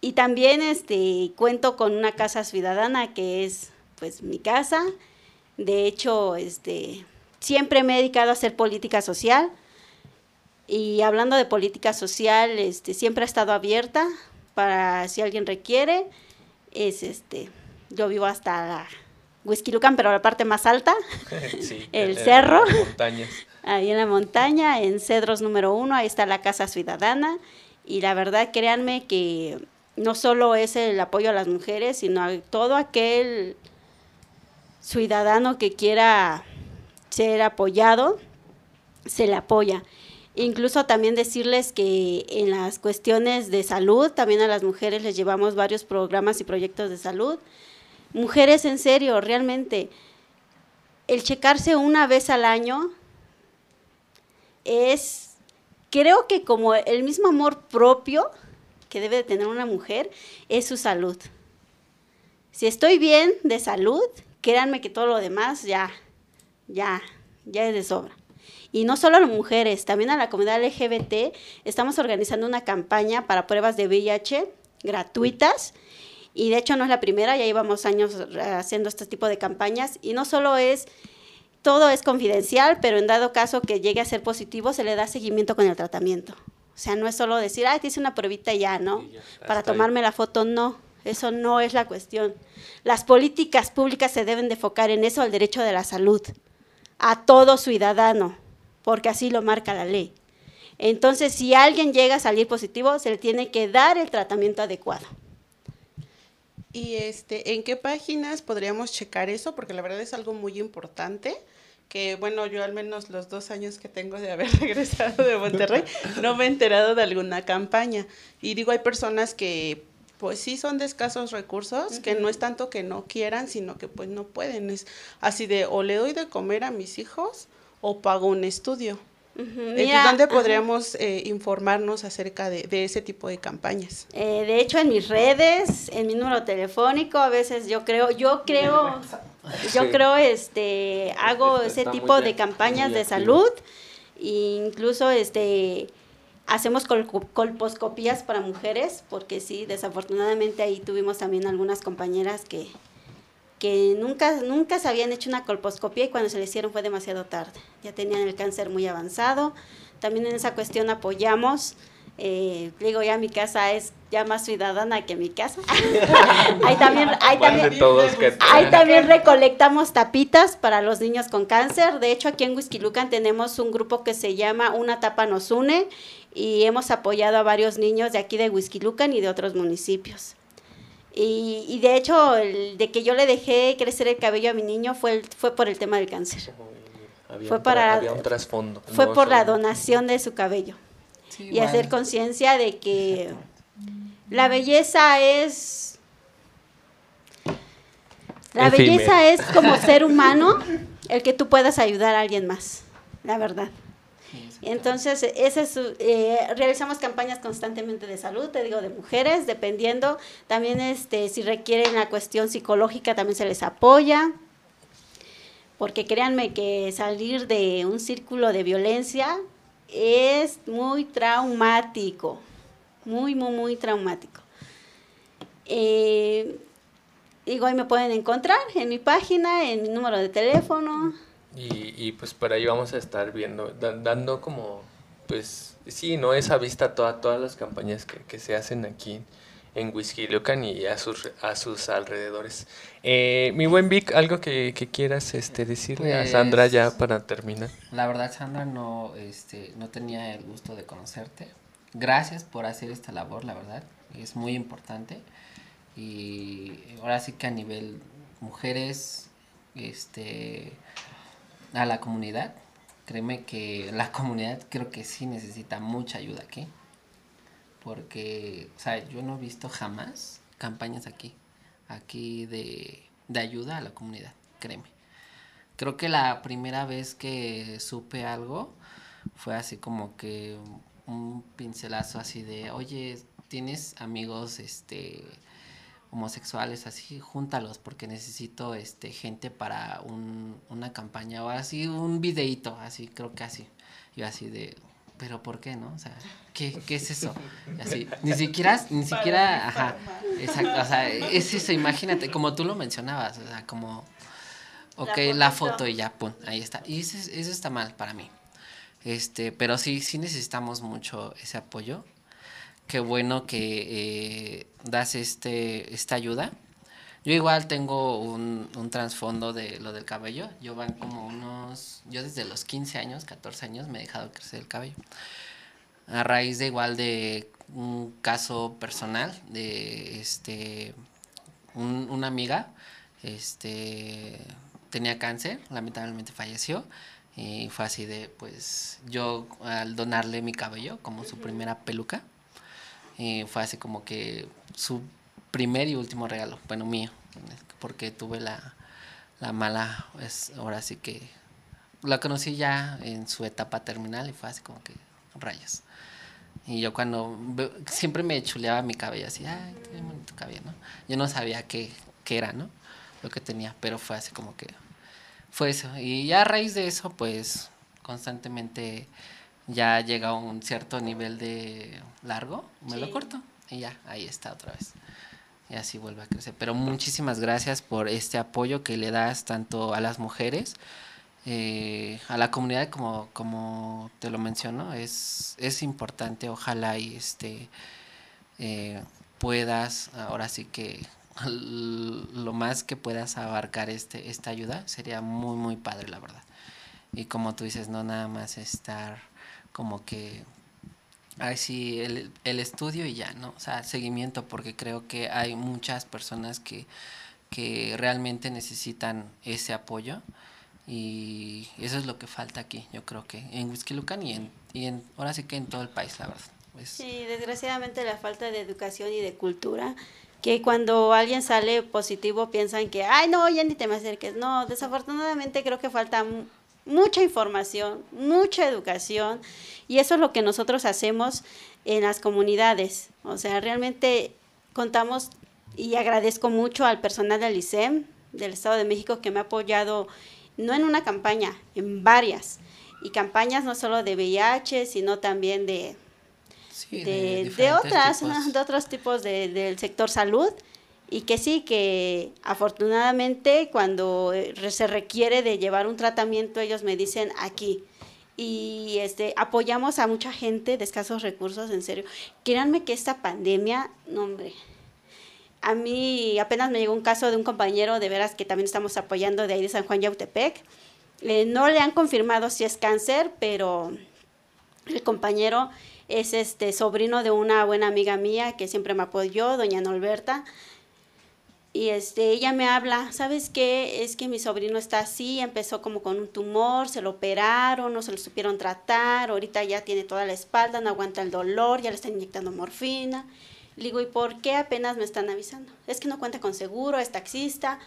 Speaker 4: y también este cuento con una casa ciudadana que es pues mi casa. De hecho, este siempre me he dedicado a hacer política social. Y hablando de política social, este siempre ha estado abierta para si alguien requiere. Es este yo vivo hasta la Huizquilucan, pero la parte más alta.
Speaker 2: Sí,
Speaker 4: El cerro.
Speaker 2: montañas.
Speaker 4: Ahí en la montaña, en Cedros número uno, ahí está la Casa Ciudadana. Y la verdad, créanme que no solo es el apoyo a las mujeres, sino a todo aquel ciudadano que quiera ser apoyado, se le apoya. Incluso también decirles que en las cuestiones de salud, también a las mujeres les llevamos varios programas y proyectos de salud. Mujeres en serio, realmente, el checarse una vez al año es, creo que como el mismo amor propio que debe de tener una mujer, es su salud. Si estoy bien de salud, créanme que todo lo demás ya, ya, ya es de sobra. Y no solo a las mujeres, también a la comunidad LGBT estamos organizando una campaña para pruebas de VIH gratuitas. Y de hecho no es la primera, ya llevamos años haciendo este tipo de campañas. Y no solo es todo es confidencial, pero en dado caso que llegue a ser positivo, se le da seguimiento con el tratamiento. O sea, no es solo decir, ay, te hice una pruebita ya, ¿no?
Speaker 2: Ya,
Speaker 4: Para
Speaker 2: ahí.
Speaker 4: tomarme la foto, no. Eso no es la cuestión. Las políticas públicas se deben de enfocar en eso, al derecho de la salud, a todo ciudadano, porque así lo marca la ley. Entonces, si alguien llega a salir positivo, se le tiene que dar el tratamiento adecuado.
Speaker 3: ¿Y este, en qué páginas podríamos checar eso? Porque la verdad es algo muy importante. Que bueno, yo al menos los dos años que tengo de haber regresado de Monterrey, no me he enterado de alguna campaña. Y digo, hay personas que pues sí son de escasos recursos, que no es tanto que no quieran, sino que pues no pueden. Es así de o le doy de comer a mis hijos o pago un estudio.
Speaker 4: Mira,
Speaker 3: ¿dónde podríamos eh, informarnos acerca de, de ese tipo de campañas?
Speaker 4: Eh, de hecho, en mis redes, en mi número telefónico, a veces yo creo, yo creo, yo
Speaker 2: Sí.
Speaker 4: creo, este, hago ese tipo de
Speaker 2: bien,
Speaker 4: campañas de salud, e incluso, este, hacemos colposcopías para mujeres, porque sí, desafortunadamente ahí tuvimos también algunas compañeras que, que nunca, nunca se habían hecho una colposcopía y cuando se le hicieron fue demasiado tarde. Ya tenían el cáncer muy avanzado. También en esa cuestión apoyamos. eh, digo, ya mi casa es ya más ciudadana que mi casa. ahí también, ahí
Speaker 2: ¿Cuál de
Speaker 4: también, Ahí también recolectamos tapitas para los niños con cáncer. De hecho, aquí en Huizquilucan tenemos un grupo que se llama Una Tapa Nos Une y hemos apoyado a varios niños de aquí de Huizquilucan y de otros municipios. Y, y de hecho, el de que yo le dejé crecer el cabello a mi niño fue, el- fue por el tema del cáncer.
Speaker 2: Había
Speaker 4: Fue
Speaker 2: un
Speaker 4: para-
Speaker 2: había un trasfondo.
Speaker 4: Fue
Speaker 2: no
Speaker 4: por la donación de su cabello.
Speaker 5: Sí,
Speaker 4: y hacer conciencia de que la belleza es la belleza es como ser humano el que tú puedas ayudar a alguien más la verdad entonces ese es eh, realizamos campañas constantemente de salud te digo de mujeres dependiendo también este si requieren la cuestión psicológica también se les apoya porque créanme que salir de un círculo de violencia es muy traumático, muy, muy, muy traumático. Eh, igual me pueden encontrar en mi página, en mi número de teléfono.
Speaker 2: Y, y pues por ahí vamos a estar viendo, da- dando como, pues sí, ¿no? Esa vista a toda- todas las campañas que, que se hacen aquí en Huizquilucan y a sus, a sus alrededores. Eh, mi buen Vic, algo que, que quieras este, decirle a
Speaker 5: Pues-
Speaker 2: Sandra ya para terminar.
Speaker 5: La verdad, Sandra, no, este, no tenía el gusto de conocerte. Gracias por hacer esta labor, la verdad. Es muy importante. Y ahora sí que a nivel mujeres, este, a la comunidad, créeme que la comunidad creo que sí necesita mucha ayuda aquí. Porque, o sea, yo no he visto jamás campañas aquí, aquí de, de ayuda a la comunidad, créeme. Creo que la primera vez que supe algo fue así como que un pincelazo así de, oye, ¿tienes amigos este homosexuales así? Júntalos porque necesito este gente para un, una campaña o así, un videíto, así, creo que así. Yo así de, pero ¿por qué no? O sea, ¿qué, qué es eso? Y así, ni siquiera, ni siquiera, ajá, exacto, o sea, es eso, imagínate, como tú lo mencionabas, o sea, como, ok, la,
Speaker 4: fotito.
Speaker 5: foto y ya, pum, ahí está. Y eso, es- eso está mal para mí. Este, pero sí, sí necesitamos mucho ese apoyo. Qué bueno que eh, das este, esta ayuda. Yo igual tengo un, un trasfondo de lo del cabello. Yo van como unos, yo desde los 15 años, 14 años me he dejado crecer el cabello. A raíz de igual de un caso personal de este un- una amiga este tenía cáncer, lamentablemente falleció y fue así de pues yo al donarle mi cabello como su primera peluca y fue así como que su primer y último regalo, bueno mío, porque tuve la, la mala, pues ahora sí que la conocí ya en su etapa terminal y fue así como que rayos. Y yo cuando siempre me chuleaba mi cabello así, ay, tiene bonito cabello, ¿no? Yo no sabía qué, qué era, ¿no? Lo que tenía, pero fue así como que fue eso. Y ya a raíz de eso, pues constantemente ya llega a un cierto nivel de largo, me lo corto y ya, ahí está otra vez. Y así vuelve a crecer. Pero muchísimas gracias por este apoyo que le das tanto a las mujeres, eh, a la comunidad como, como te lo menciono. Es, es importante, ojalá y este eh, puedas, ahora sí que lo más que puedas abarcar este, esta ayuda sería muy, muy padre, la verdad. Y como tú dices, no nada más estar como que, ay, sí, el, el estudio y ya, ¿no? O sea, seguimiento, porque creo que hay muchas personas que, que realmente necesitan ese apoyo. Y eso es lo que falta aquí, yo creo que en Huizquilucan y en, y en ahora sí que en todo el país, la verdad.
Speaker 4: Sí, desgraciadamente la falta de educación y de cultura, que cuando alguien sale positivo piensan que, ay, no, ya ni te me acerques. No, desafortunadamente creo que falta mucha información, mucha educación, y eso es lo que nosotros hacemos en las comunidades. O sea, realmente contamos y agradezco mucho al personal del ICEM del Estado de México que me ha apoyado no en una campaña, en varias. Y campañas no solo de VIH, sino también de,
Speaker 5: sí,
Speaker 4: de, otras,
Speaker 5: tipos.
Speaker 4: de otros tipos de- del sector salud y que sí, que afortunadamente cuando eh, se requiere de llevar un tratamiento, ellos me dicen aquí. Y este, apoyamos a mucha gente de escasos recursos, en serio. Créanme que esta pandemia, no hombre, a mí apenas me llegó un caso de un compañero de veras que también estamos apoyando de ahí de San Juan Yautepec. Eh, no le han confirmado si es cáncer, pero el compañero es este sobrino de una buena amiga mía que siempre me apoyó, doña Norberta. Y este, ella me habla, ¿sabes qué? Es que mi sobrino está así, empezó como con un tumor, se lo operaron, no se lo supieron tratar, ahorita ya tiene toda la espalda, no aguanta el dolor, ya le están inyectando morfina. Le digo, ¿y por qué apenas me están avisando? Es que no cuenta con seguro, es taxista,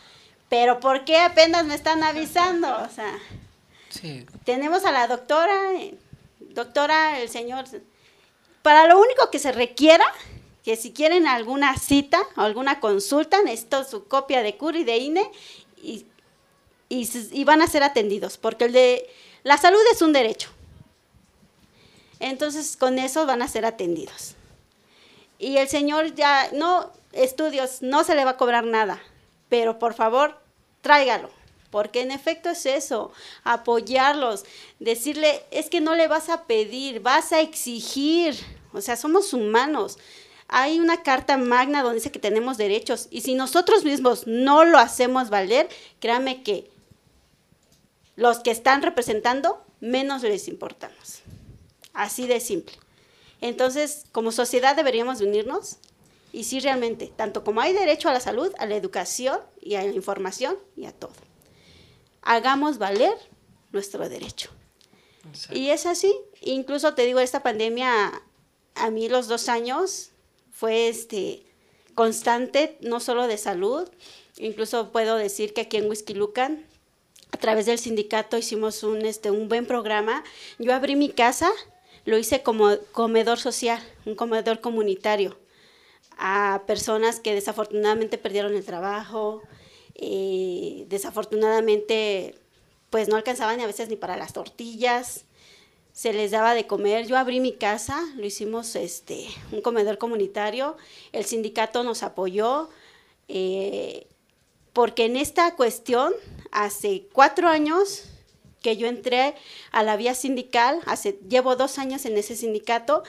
Speaker 4: pero ¿por qué apenas me están avisando? O sea,
Speaker 5: Sí,
Speaker 4: tenemos a la doctora, doctora, el señor, para lo único que se requiera, que si quieren alguna cita o alguna consulta, necesito su copia de CUR y de INE y, y, y van a ser atendidos, porque el de la salud es un derecho. Entonces, con eso van a ser atendidos. Y el señor ya, no, estudios, no se le va a cobrar nada, pero por favor, tráigalo. Porque en efecto es eso, apoyarlos, decirle, es que no le vas a pedir, vas a exigir. O sea, somos humanos. Hay una carta magna donde dice que tenemos derechos y si nosotros mismos no lo hacemos valer, créame que los que están representando menos les importamos. Así de simple. Entonces, como sociedad deberíamos unirnos y sí realmente, tanto como hay derecho a la salud, a la educación y a la información y a todo. Hagamos valer nuestro derecho. Y es así. Incluso te digo, esta pandemia, a mí los dos años, fue este, constante, no solo de salud, incluso puedo decir que aquí en Whisky Lucan, a través del sindicato hicimos un, este, un buen programa. Yo abrí mi casa, lo hice como comedor social, un comedor comunitario, a personas que desafortunadamente perdieron el trabajo, eh, desafortunadamente pues no alcanzaban a veces ni para las tortillas, se les daba de comer. Yo abrí mi casa, lo hicimos este, un comedor comunitario, el sindicato nos apoyó, eh, porque en esta cuestión, hace cuatro años que yo entré a la vía sindical, hace, llevo dos años en ese sindicato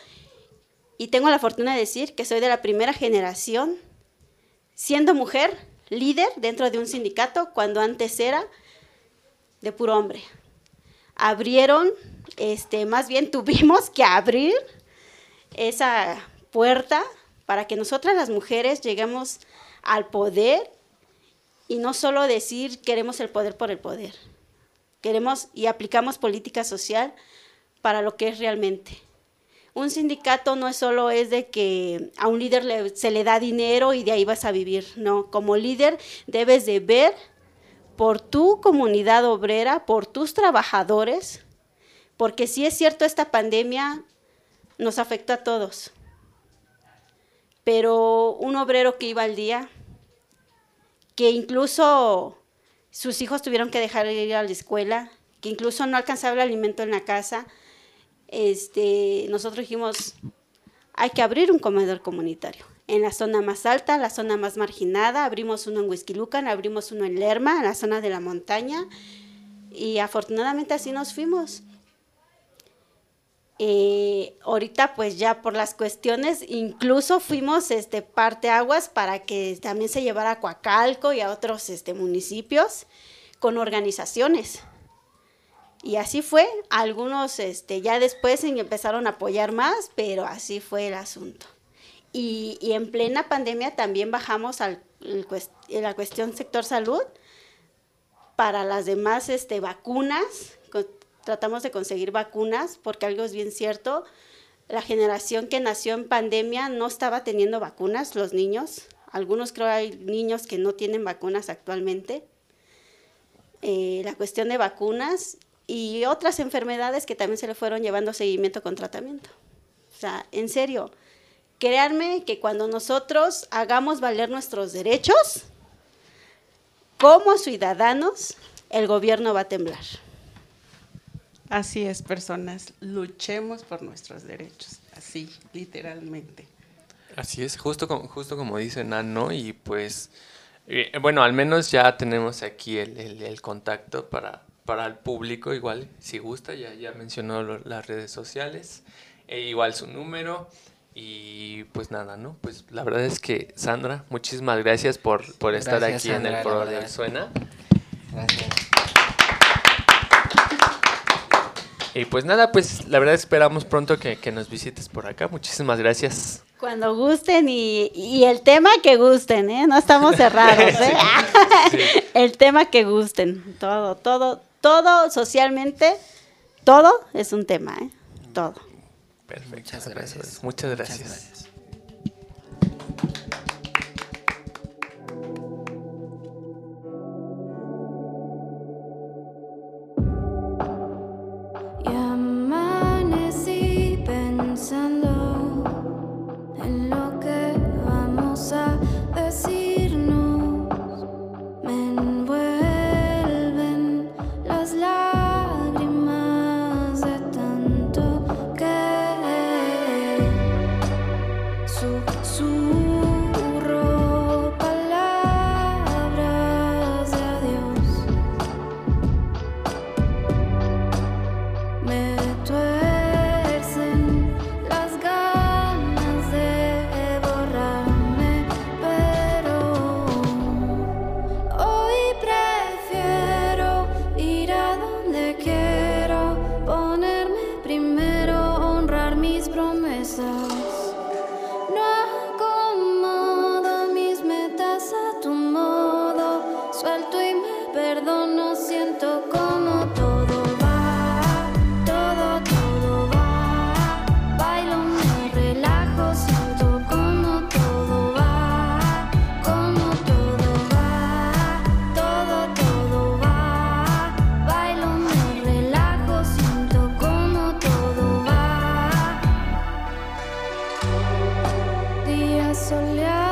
Speaker 4: y tengo la fortuna de decir que soy de la primera generación, siendo mujer, líder dentro de un sindicato, cuando antes era de puro hombre. Abrieron este, más bien tuvimos que abrir esa puerta para que nosotras las mujeres lleguemos al poder y no solo decir queremos el poder por el poder. Queremos y aplicamos política social para lo que es realmente. Un sindicato no es solo es de que a un líder se le da dinero y de ahí vas a vivir. No, como líder debes de ver por tu comunidad obrera, por tus trabajadores, porque si es cierto, esta pandemia nos afectó a todos. Pero un obrero que iba al día, que incluso sus hijos tuvieron que dejar de ir a la escuela, que incluso no alcanzaba el alimento en la casa, este, nosotros dijimos, hay que abrir un comedor comunitario. En la zona más alta, la zona más marginada, abrimos uno en Huizquilucan, abrimos uno en Lerma, en la zona de la montaña, y afortunadamente así nos fuimos. Eh, ahorita pues ya por las cuestiones, incluso fuimos este, parte aguas para que también se llevara a Coacalco y a otros este, municipios con organizaciones. Y así fue, algunos este, ya después empezaron a apoyar más, pero así fue el asunto. Y, y en plena pandemia también bajamos al, la cuestión sector salud para las demás este, vacunas, tratamos de conseguir vacunas, porque algo es bien cierto, la generación que nació en pandemia no estaba teniendo vacunas, los niños. Algunos creo hay niños que no tienen vacunas actualmente. Eh, la cuestión de vacunas y otras enfermedades que también se le fueron llevando seguimiento con tratamiento. O sea, en serio, créanme que cuando nosotros hagamos valer nuestros derechos, como ciudadanos, el gobierno va a temblar.
Speaker 3: Así es, personas, luchemos por nuestros derechos, así, literalmente.
Speaker 2: Así es, justo como, justo como dice Nano, y pues, eh, bueno, al menos ya tenemos aquí el, contacto para, para el público, igual, si gusta, ya, ya mencionó las redes sociales, e igual su número, y pues nada, ¿no? Pues la verdad es que, Sandra, muchísimas gracias por, por estar aquí en el Foro de Suena. Gracias. Y pues nada, pues la verdad esperamos pronto que, nos visites por acá. Muchísimas gracias.
Speaker 4: Cuando gusten y, el tema que gusten, ¿eh? No estamos cerrados, ¿eh? el tema que gusten. Todo, todo, todo socialmente, todo es un tema, ¿eh? Todo.
Speaker 2: Perfecto. Muchas gracias. Muchas gracias.
Speaker 6: pensando. soleado.